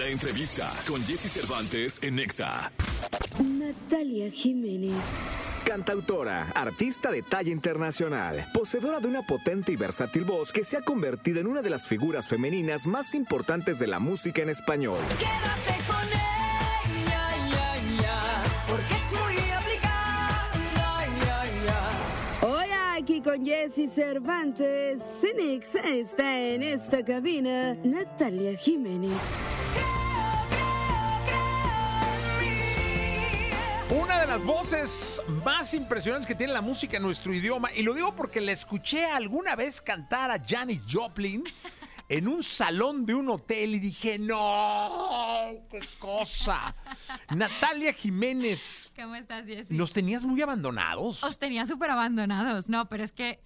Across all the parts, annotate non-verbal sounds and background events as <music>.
La entrevista con Jesse Cervantes en Nexa. Natalia Jiménez. Cantautora, artista de talla internacional, poseedora de una potente y versátil voz que se ha convertido en una de las figuras femeninas más importantes de la música en español. Quédate con ella, ya, ya, porque es muy aplicada, ya, ya. Hola, aquí con Jesse Cervantes. Cenix está en esta cabina. Natalia Jiménez. Las voces más impresionantes que tiene la música en nuestro idioma, y lo digo porque le escuché alguna vez cantar a Janis Joplin en un salón de un hotel y dije, no, qué cosa. <laughs> Natalia Jiménez, ¿Cómo estás, Jessy? ¿nos tenías muy abandonados? Os tenía súper abandonados. No, pero es que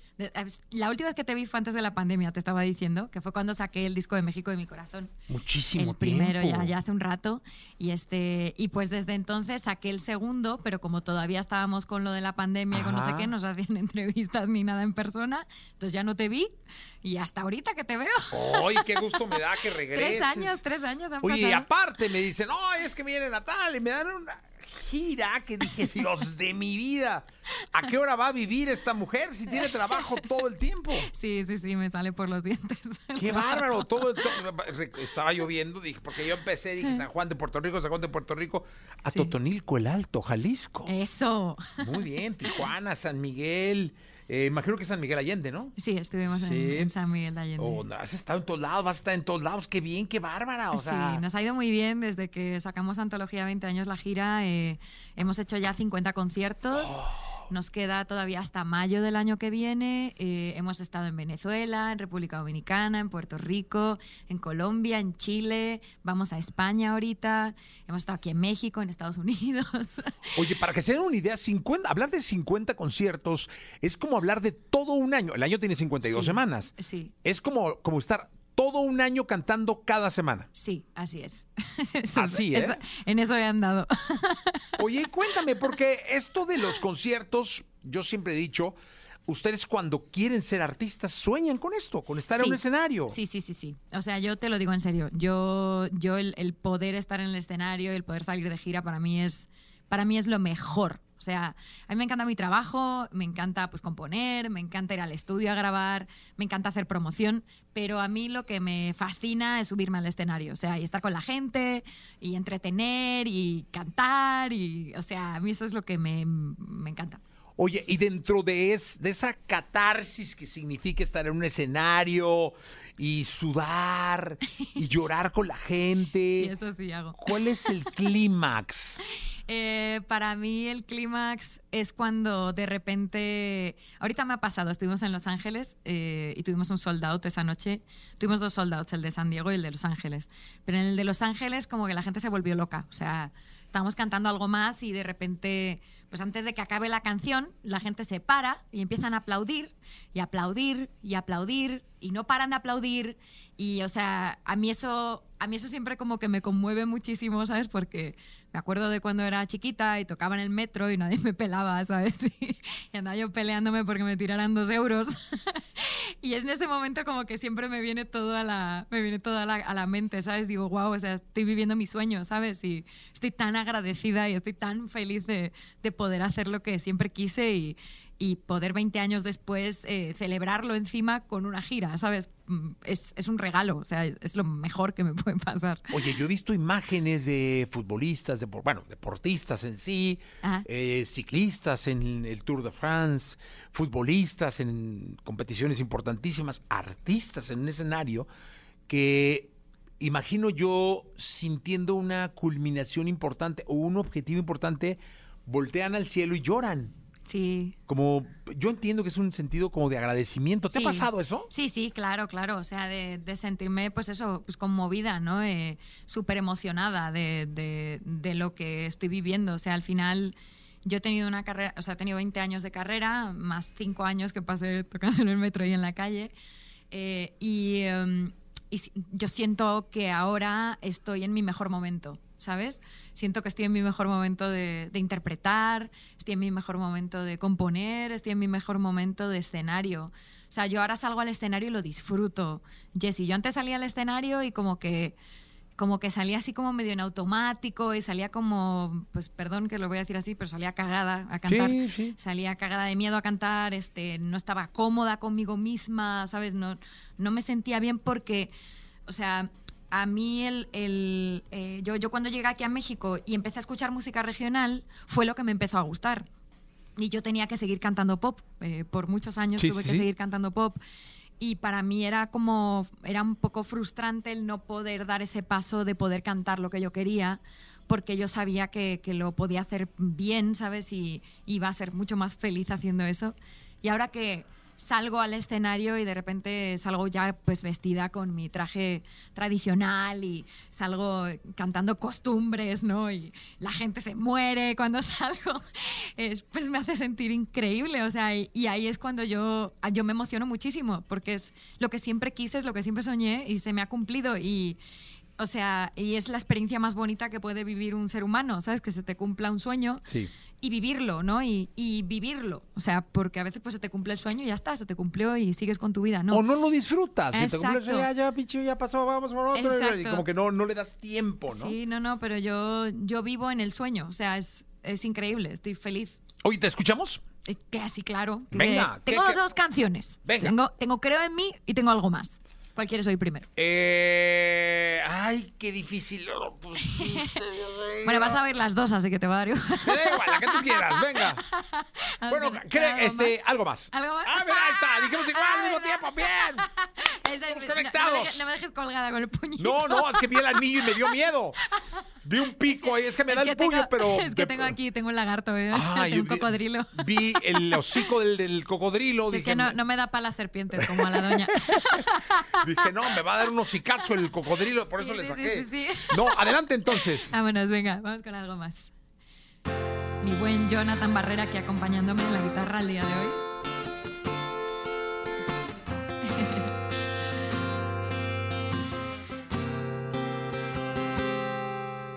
la última vez que te vi fue antes de la pandemia, te estaba diciendo, que fue cuando saqué el disco de México de mi corazón. Muchísimo el primero tiempo. ya, ya hace un rato. Y este y pues desde entonces saqué el segundo, pero como todavía estábamos con lo de la pandemia y con no sé qué, no se hacían <laughs> entrevistas ni nada en persona, entonces ya no te vi. Y hasta ahorita que te veo. ¡Ay, qué gusto me da que regreses! tres años, tres años han Oye, y aparte me dicen, ¡ay, es que viene Natalia! Y me dan una gira que dije, <laughs> Dios de mi vida, ¿a qué hora va a vivir esta mujer si tiene trabajo todo el tiempo? Sí, sí, sí, me sale por los dientes. <laughs> ¡Qué bárbaro! Todo el Estaba lloviendo, dije, porque yo empecé, dije, San Juan de Puerto Rico, San Juan de Puerto Rico, a Sí. Totonilco, el Alto, Jalisco. Eso. Muy bien, Tijuana, San Miguel, eh, imagino que San Miguel Allende, ¿no? Sí, estuvimos en- Sí. En, San Miguel de Allende. Oh, no, has estado en todos lados, vas a estar en todos lados, qué bien, qué bárbara, o sea... sí, nos ha ido muy bien desde que sacamos Antología 20 años la gira. eh, hemos hecho ya 50 conciertos. Oh. Nos queda todavía hasta mayo del año que viene. eh, hemos estado en Venezuela, en República Dominicana, en Puerto Rico, en Colombia, en Chile. Vamos a España ahorita. Hemos estado aquí en México, en Estados Unidos. <laughs> Oye, para que se den una idea, 50, hablar de 50 conciertos es como hablar de todo un año. El año tiene 52 Sí, semanas. sí. Es como, como estar todo un año cantando cada semana. Sí, así es. <laughs> Eso- Así, ¿eh? eso- en eso he andado. <laughs> Oye, cuéntame, porque esto de los conciertos, yo siempre he dicho, ustedes cuando quieren ser artistas sueñan con esto, con estar en un escenario. Sí, sí, sí, sí. O sea, yo te lo digo en serio. Yo, yo el, el poder estar en el escenario, el poder salir de gira, para mí es, para mí es lo mejor. O sea, a mí me encanta mi trabajo, me encanta pues componer, me encanta ir al estudio a grabar, me encanta hacer promoción, pero a mí lo que me fascina es subirme al escenario, o sea, y estar con la gente, y entretener, y cantar, y, o sea, a mí eso es lo que me, me encanta. Oye, y dentro de, es, de esa catarsis que significa estar en un escenario y sudar y <laughs> llorar con la gente, Sí, eso sí hago. ¿cuál es el clímax? <laughs> Eh, para mí el clímax es cuando de repente, ahorita me ha pasado, estuvimos en Los Ángeles eh, y tuvimos un sold out esa noche, tuvimos dos sold outs, el de San Diego y el de Los Ángeles, pero en el de Los Ángeles como que la gente se volvió loca, o sea, estábamos cantando algo más y de repente, pues antes de que acabe la canción, la gente se para y empiezan a aplaudir y aplaudir y aplaudir y no paran de aplaudir. Y o sea, a mí eso a mí eso siempre como que me conmueve muchísimo, ¿sabes? Porque me acuerdo de cuando era chiquita y tocaba en el metro y nadie <laughs> me pelaba, ¿sabes? Y, andaba yo peleándome porque me tiraran dos euros. <laughs> y es en ese momento como que siempre me viene todo a la, me viene todo a la, a la mente, ¿sabes? Digo, wow, o sea, estoy viviendo mi sueño, ¿sabes? Y estoy tan agradecida y estoy tan feliz de, de poder hacer lo que siempre quise y, y poder 20 años después eh, celebrarlo encima con una gira, ¿sabes? Mm, Es, es un regalo, o sea, es lo mejor que me <laughs> puede pasar. Oye, yo he visto imágenes de futbolistas, de, bueno, deportistas en sí, eh, ciclistas en el Tour de France, futbolistas en competiciones importantísimas, artistas en un escenario que imagino yo sintiendo una culminación importante o un objetivo importante, voltean al cielo y lloran. Sí. Como yo entiendo que es un sentido como de agradecimiento. ¿Te Sí. ha pasado eso? Sí, sí, claro, claro. O sea, de, de sentirme, pues eso, pues conmovida, ¿no? Eh, Súper emocionada de, de- de lo que estoy viviendo. O sea, al final yo he tenido una carrera, o sea, he tenido 20 años de carrera, más 5 años que pasé tocando en el metro y en la calle. Eh, y, em, y yo siento que ahora estoy en mi mejor momento, ¿sabes? Siento que estoy en mi mejor momento de, de interpretar, estoy en mi mejor momento de componer, estoy en mi mejor momento de escenario. O sea, yo ahora salgo al escenario y lo disfruto. Jessy, yo antes salía al escenario y como que como que salía así como medio en automático y salía como, pues perdón que lo voy a decir así, pero salía cagada a cantar. Sí, sí. Salía cagada de miedo a cantar, este, no estaba cómoda conmigo misma, ¿sabes? No, no me sentía bien porque, o sea, a mí el, el, eh, yo, yo cuando llegué aquí a México y empecé a escuchar música regional, fue lo que me empezó a gustar. Y yo tenía que seguir cantando pop. eh, por muchos años Sí, tuve sí, que sí. seguir cantando pop. Y para mí era como, era un poco frustrante el no poder dar ese paso de poder cantar lo que yo quería, porque yo sabía que, que lo podía hacer bien, ¿sabes? Y iba a ser mucho más feliz haciendo eso. Y ahora que salgo al escenario y de repente salgo ya pues vestida con mi traje tradicional y salgo cantando costumbres, ¿no? Y la gente se muere cuando <laughs> salgo, es- pues me hace sentir increíble, o sea, y, y ahí es cuando yo, yo me emociono muchísimo, porque es lo que siempre quise, es lo que siempre soñé y se me ha cumplido y... O sea, y es la experiencia más bonita que puede vivir un ser humano, ¿sabes? Que se te cumpla un sueño Sí. y vivirlo, ¿no? Y, y vivirlo. O sea, porque a veces pues se te cumple el sueño y ya está, se te cumplió y sigues con tu vida, ¿no? O no lo disfrutas. Si te cumples, Exacto. ya, ya, pichu, ya pasó, vamos por otro. Y Exacto. como que no, no le das tiempo, ¿no? Sí, no, no, pero yo, yo vivo en el sueño. O sea, es, es increíble, estoy feliz. Oye, ¿te escuchamos? Eh, Que así, claro. Venga, ¿qué- tengo dos canciones. Venga. Tengo, tengo Creo en mí y tengo algo más. ¿Cuál quieres oír primero? Eh, ay, qué difícil. lo pusiste, Bueno, vas a oír las dos, así que te va a dar igual. Me da igual, la que tú quieras, venga. <laughs> Bueno, Ándale, cre- ¿algo este, algo más. ¿Algo más? Ah, mira, ahí está. Dijimos igual al mismo <laughs> tiempo. Bien. Esa- Estamos no- no me dejes- No, me dejes colgada con el puñito. No, no, es que vi el anillo y me dio miedo. <laughs> Vi un pico ahí, es que me Es da que el puño, tengo- pero. <laughs> Es que de- tengo aquí, tengo un lagarto, ¿eh? Ah, <laughs> yo un cocodrilo. Vi el hocico del, del cocodrilo. Si es dije, que no, no me da para las serpientes como a la doña. dije, no, me va a dar un hocicazo el cocodrilo, por Sí, eso le sí, saqué. sí, sí, sí. No, adelante entonces. Vámonos, venga, vamos con algo más. Mi buen Jonathan Barrera aquí acompañándome en la guitarra el día de hoy.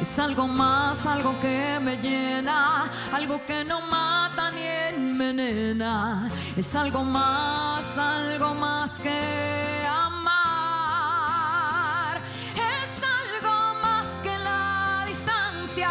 Es algo más, algo que me llena, algo que no mata ni envenena. Es algo más, algo más que amar. Es algo más que la distancia,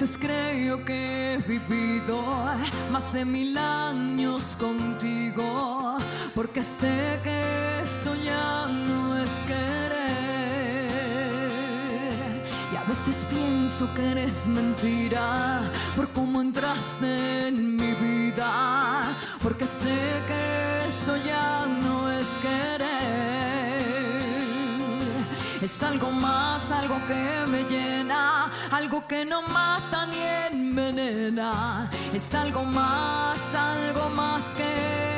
veces creo que he vivido más de mil años contigo, porque sé que esto ya no es querer. Y a veces pienso que eres mentira por cómo entraste en mi vida, porque sé que esto ya no es querer. Es algo más, algo que me llena, algo que no mata ni envenena. Es algo más, algo más que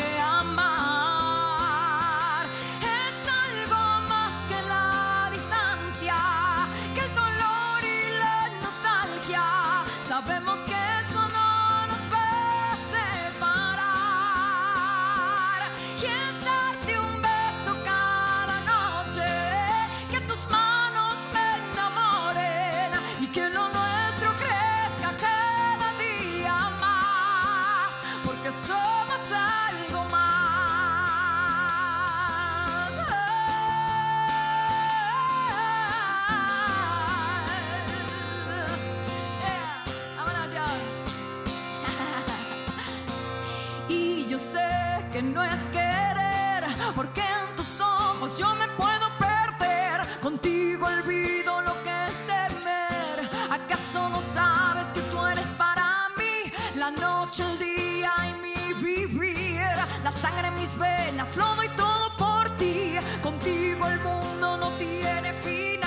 querer, porque en tus ojos yo me puedo perder. Contigo olvido lo que es temer. ¿Acaso no sabes que tú eres para mí la noche, el día y mi vivir? La sangre en mis venas, lo doy todo por ti. Contigo el mundo no tiene fin.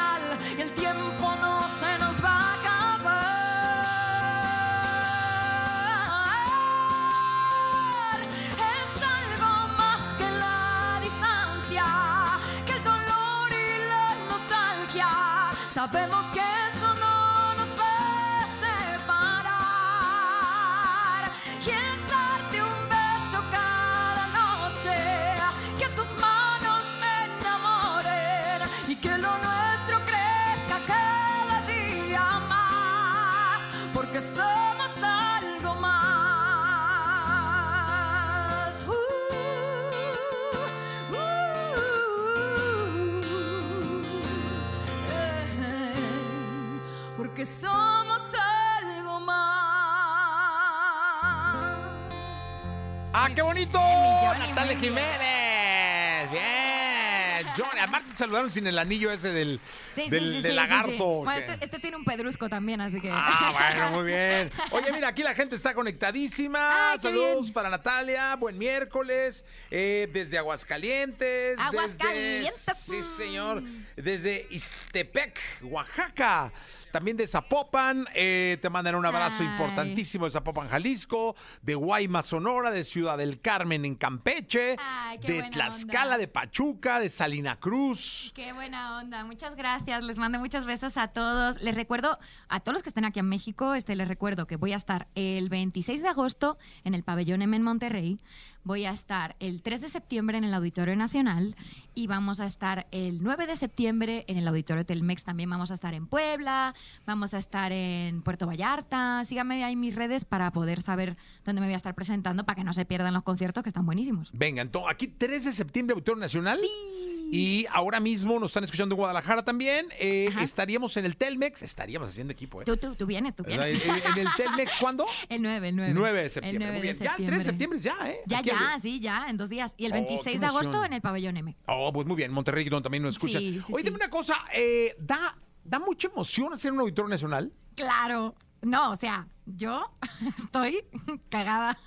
Sabemos que Jiménez. Bien. Johnny, aparte te saludaron sin el anillo ese del, Sí, sí, del, sí, del sí, sí, lagarto. Bueno, este, este tiene un pedrusco también, así que. Ah, bueno, muy bien. <laughs> Oye, mira, aquí la gente está conectadísima. Ay, qué Saludos para Natalia. Buen miércoles. eh, desde Aguascalientes. desde- Aguascalientes. sí, señor. Desde Istepec, Oaxaca. También de Zapopan. eh, te mandan un abrazo Ay. importantísimo de Zapopan, Jalisco. De Guaymas, Sonora. De Ciudad del Carmen, en Campeche. Ay, qué de Tlaxcala, onda. de Pachuca. De Salina Cruz. Qué buena onda, muchas gracias. Les mando muchos besos a todos. Les recuerdo, a todos los que estén aquí en México, este, les recuerdo que voy a estar el 26 de agosto en el Pabellón M en Monterrey. Voy a estar el 3 de septiembre en el Auditorio Nacional y vamos a estar el 9 de septiembre en el Auditorio Telmex. También vamos a estar en Puebla, vamos a estar en Puerto Vallarta. Síganme ahí en mis redes para poder saber dónde me voy a estar presentando para que no se pierdan los conciertos que están buenísimos. Venga, entonces, aquí 3 de septiembre, Auditorio Nacional. Y ahora mismo nos están escuchando en Guadalajara también. Eh, estaríamos en el Telmex, estaríamos haciendo equipo, ¿eh? Tú, tú, tú vienes, tú En, vienes. en el Telmex, ¿cuándo? <laughs> El 9, el 9. 9 de septiembre. El 9 Muy de bien. Ya, el 3 de septiembre ya, ¿eh? Ya, Aquí ya, sí, ya, en dos días. Y el Oh, 26 qué de agosto en el pabellón M. Oh, pues muy bien, Monterrey, donde también nos escuchan. Sí, sí, Oye, sí. dime una cosa, eh, da, da mucha emoción hacer un auditorio nacional. Claro. No, o sea, yo <laughs> estoy cagada.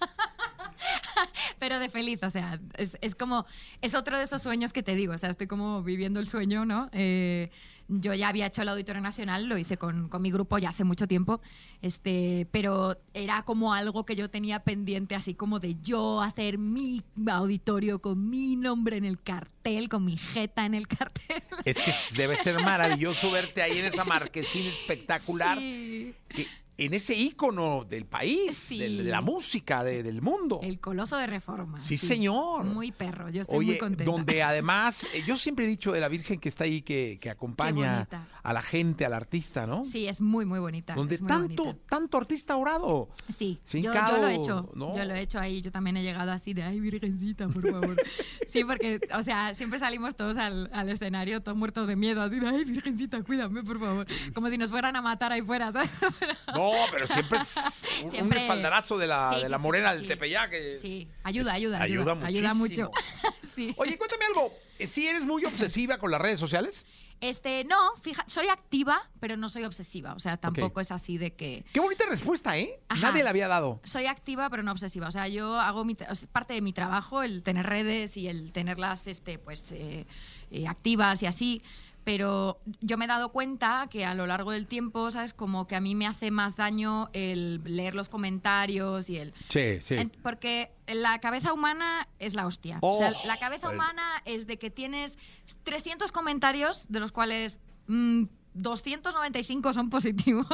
Pero de feliz, o sea, es, es como, es otro de esos sueños que te digo, o sea, estoy como viviendo el sueño, ¿no? Eh, yo ya había hecho el Auditorio Nacional, lo hice con, con mi grupo ya hace mucho tiempo, este, pero era como algo que yo tenía pendiente, así como de yo hacer mi auditorio con mi nombre en el cartel, con mi jeta en el cartel. Es que debe ser maravilloso verte ahí en esa marquesina espectacular. <laughs> Sí. que- En ese ícono del país, Sí. del- de la música, de- del mundo. El coloso de reforma. Sí, señor. Muy perro, yo estoy Oye, muy contenta. donde <laughs> además, eh, yo siempre he dicho de la Virgen que está ahí, que, que acompaña a la gente, al artista, ¿no? Sí, es muy, muy bonita. Donde muy tanto, bonita. tanto artista orado. Sí, yo, hincado, yo lo he hecho. ¿no? Yo lo he hecho ahí. Yo también he llegado así de, ay, virgencita, por favor. <laughs> sí, porque, o sea, siempre salimos todos al, al escenario, todos muertos de miedo, así de, ay, virgencita, cuídame, por favor. Como si nos fueran a matar ahí fuera, ¿sabes? <laughs> No, pero siempre es un, un Siempre- espaldarazo de la, Sí, de sí, la sí, morena sí, del sí. Tepeyac. es- Sí, ayuda, es- ayuda, ayuda. Ayuda, muchísimo. mucho. <laughs> sí. Oye, cuéntame algo. ¿Si eres muy obsesiva con las redes sociales? Este, no, fija, soy activa, pero no soy obsesiva. O sea, tampoco es así de que. Qué bonita respuesta, ¿eh? Ajá. Nadie la había dado. Soy activa, pero no obsesiva. O sea, yo hago mi, es parte de mi trabajo el tener redes y el tenerlas, este, pues, eh, eh, activas y así. Pero yo me he dado cuenta que a lo largo del tiempo, ¿sabes? Como que a mí me hace más daño el leer los comentarios y el... Sí, sí. Porque la cabeza humana es la hostia. o sea, Oh, la cabeza humana es de que tienes 300 comentarios, de los cuales mm, 295 son positivos.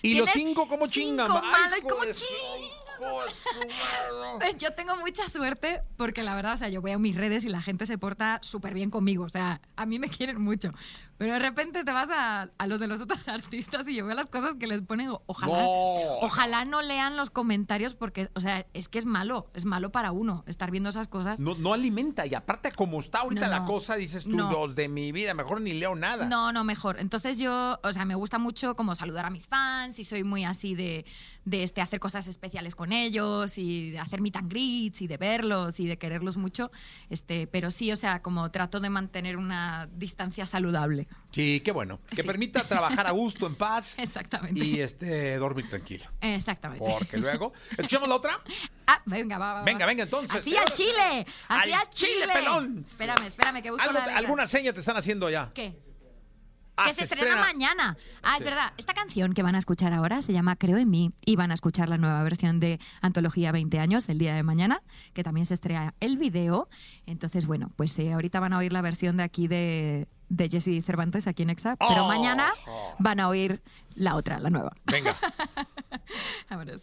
y los Tienes cinco, ¿cómo chingan? cinco malos, hijo ¿cómo Yo tengo mucha suerte porque la verdad, o sea, yo voy a mis redes y la gente se porta súper bien conmigo. O sea, a mí me quieren mucho. Pero de repente te vas a, a los de los otros <laughs> artistas y yo veo las cosas que les ponen. Ojalá, No. ojalá no lean los comentarios porque, o sea, es que es malo. Es malo para uno estar viendo esas cosas. No, no alimenta. Y aparte, como está ahorita No. la cosa, dices tú, los de mi vida, mejor ni leo nada. No, no, mejor. Entonces yo, o sea, me gusta mucho como saludar a mis fans y soy muy así de, de este, hacer cosas especiales con con ellos y de hacer meet and greets y de verlos y de quererlos mucho. Este, pero sí, o sea, como trato de mantener una distancia saludable. Sí, qué bueno. Que Sí. permita trabajar a gusto, en paz. <laughs> Exactamente. Y este, dormir tranquilo. Exactamente. Porque luego. ¿Escuchamos la otra? <laughs> Ah, venga, va, va, va. Venga, venga, entonces. Así al chile. Así Al chile. chile, pelón. Espérame, espérame, que busco Algo- la venga. ¿Alguna seña te están haciendo ya? ¿Qué? Ah, que se, estrena, mañana. Ah, es verdad. Esta canción que van a escuchar ahora se llama Creo en mí y van a escuchar la nueva versión de Antología 20 años del día de mañana, que también se estrena el video. Entonces, bueno, pues eh, ahorita van a oír la versión de aquí de, de Jesse Cervantes aquí en Exa, pero Oh. mañana van a oír la otra, la nueva. Venga. <laughs> Vámonos.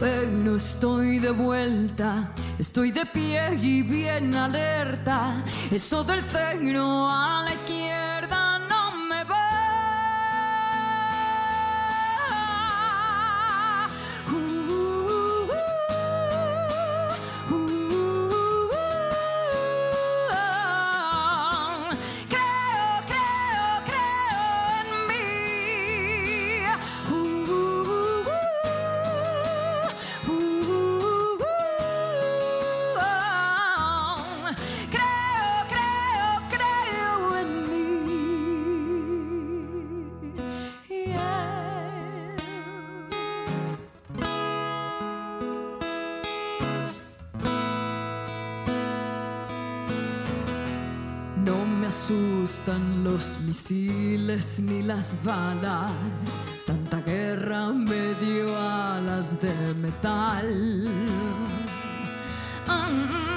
Pero estoy de vuelta, estoy de pie y bien alerta. Eso del cero a la izquierda asustan los misiles ni las balas. Tanta guerra me dio alas de metal. Mm,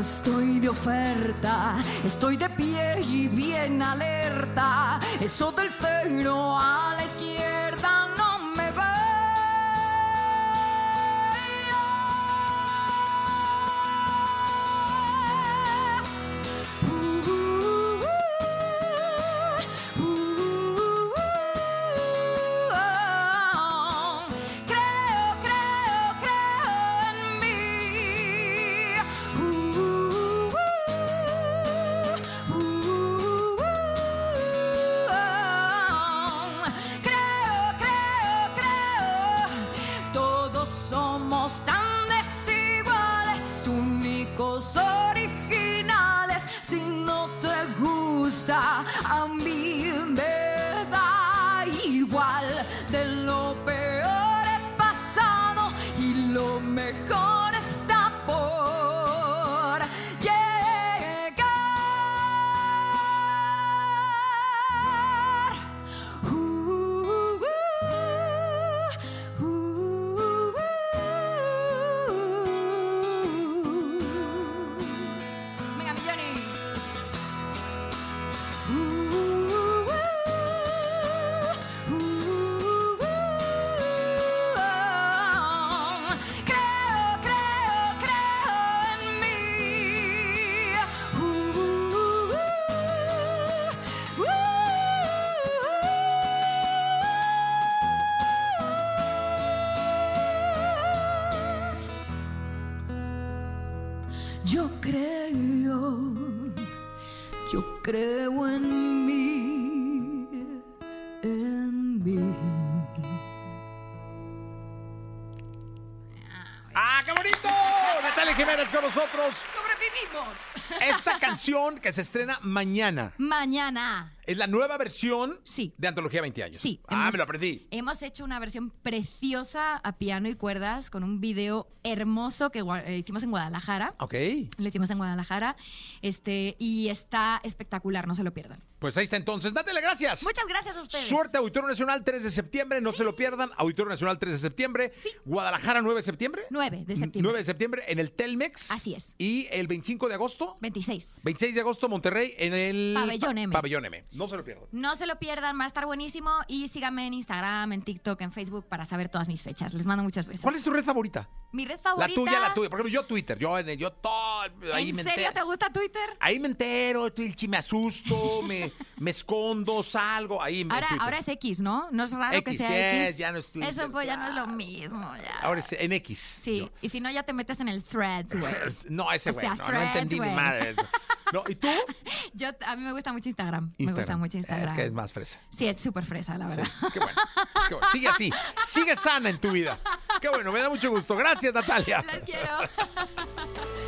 estoy de oferta, estoy de pie y bien alerta. Eso del cero creo. Yo creo en mí, en mí. ¡Ah, qué bonito! Natalia Natalia Jiménez con nosotros. ¡Sobrevivimos! Esta canción que se estrena mañana Mañana. Es la nueva versión Sí. de Antología 20 años. Sí. Ah, hemos- me lo aprendí. Hemos hecho una versión preciosa a piano y cuerdas con un video hermoso que eh, hicimos en Guadalajara. Ok. Lo hicimos en Guadalajara. Este, y está espectacular, no se lo pierdan. Pues ahí está entonces. Natalia, gracias. Muchas gracias a ustedes. Suerte, Auditorio Nacional 3 de septiembre, no se lo pierdan. Auditorio Nacional 3 de septiembre. Guadalajara 9 de septiembre. 9 de septiembre. 9 de septiembre en el Telmex. Así es. Y el 25 de agosto, 26. 26 de agosto, Monterrey en el Pabellón M. Pabellón M. No se lo pierdan. No se lo pierdan, va a estar buenísimo. Y síganme en Instagram, en TikTok, en Facebook para saber todas mis fechas. Les mando muchas besos. ¿Cuál es tu red favorita? Mi red favorita? La tuya, la tuya. Por ejemplo, yo Twitter. Yo, yo todo. Ahí ¿En me serio entero. te gusta Twitter? Ahí me entero, chi- me asusto, <laughs> me, me escondo, salgo. Ahí me Ahora, Twitter. ahora es X, ¿no? No es raro que sea sí, X. ya no es Twitter, Eso pues ya no es lo mismo. Ya. Ahora es en X. Sí, Yo- y si no ya te metes en el threads, güey. <laughs> No, ese O güey. sea, no, no entendí ni güey. madre eso. <laughs> No, ¿y tú? <laughs> Yo, a mí me gusta mucho Instagram. Me gusta mucho Instagram. Es que es más fresa. Sí, es súper fresa, la verdad. Qué bueno. Qué bueno. Sigue así. Sigue sana en tu vida. Qué bueno, me da mucho gusto. Gracias, Natalia. Les quiero. <laughs>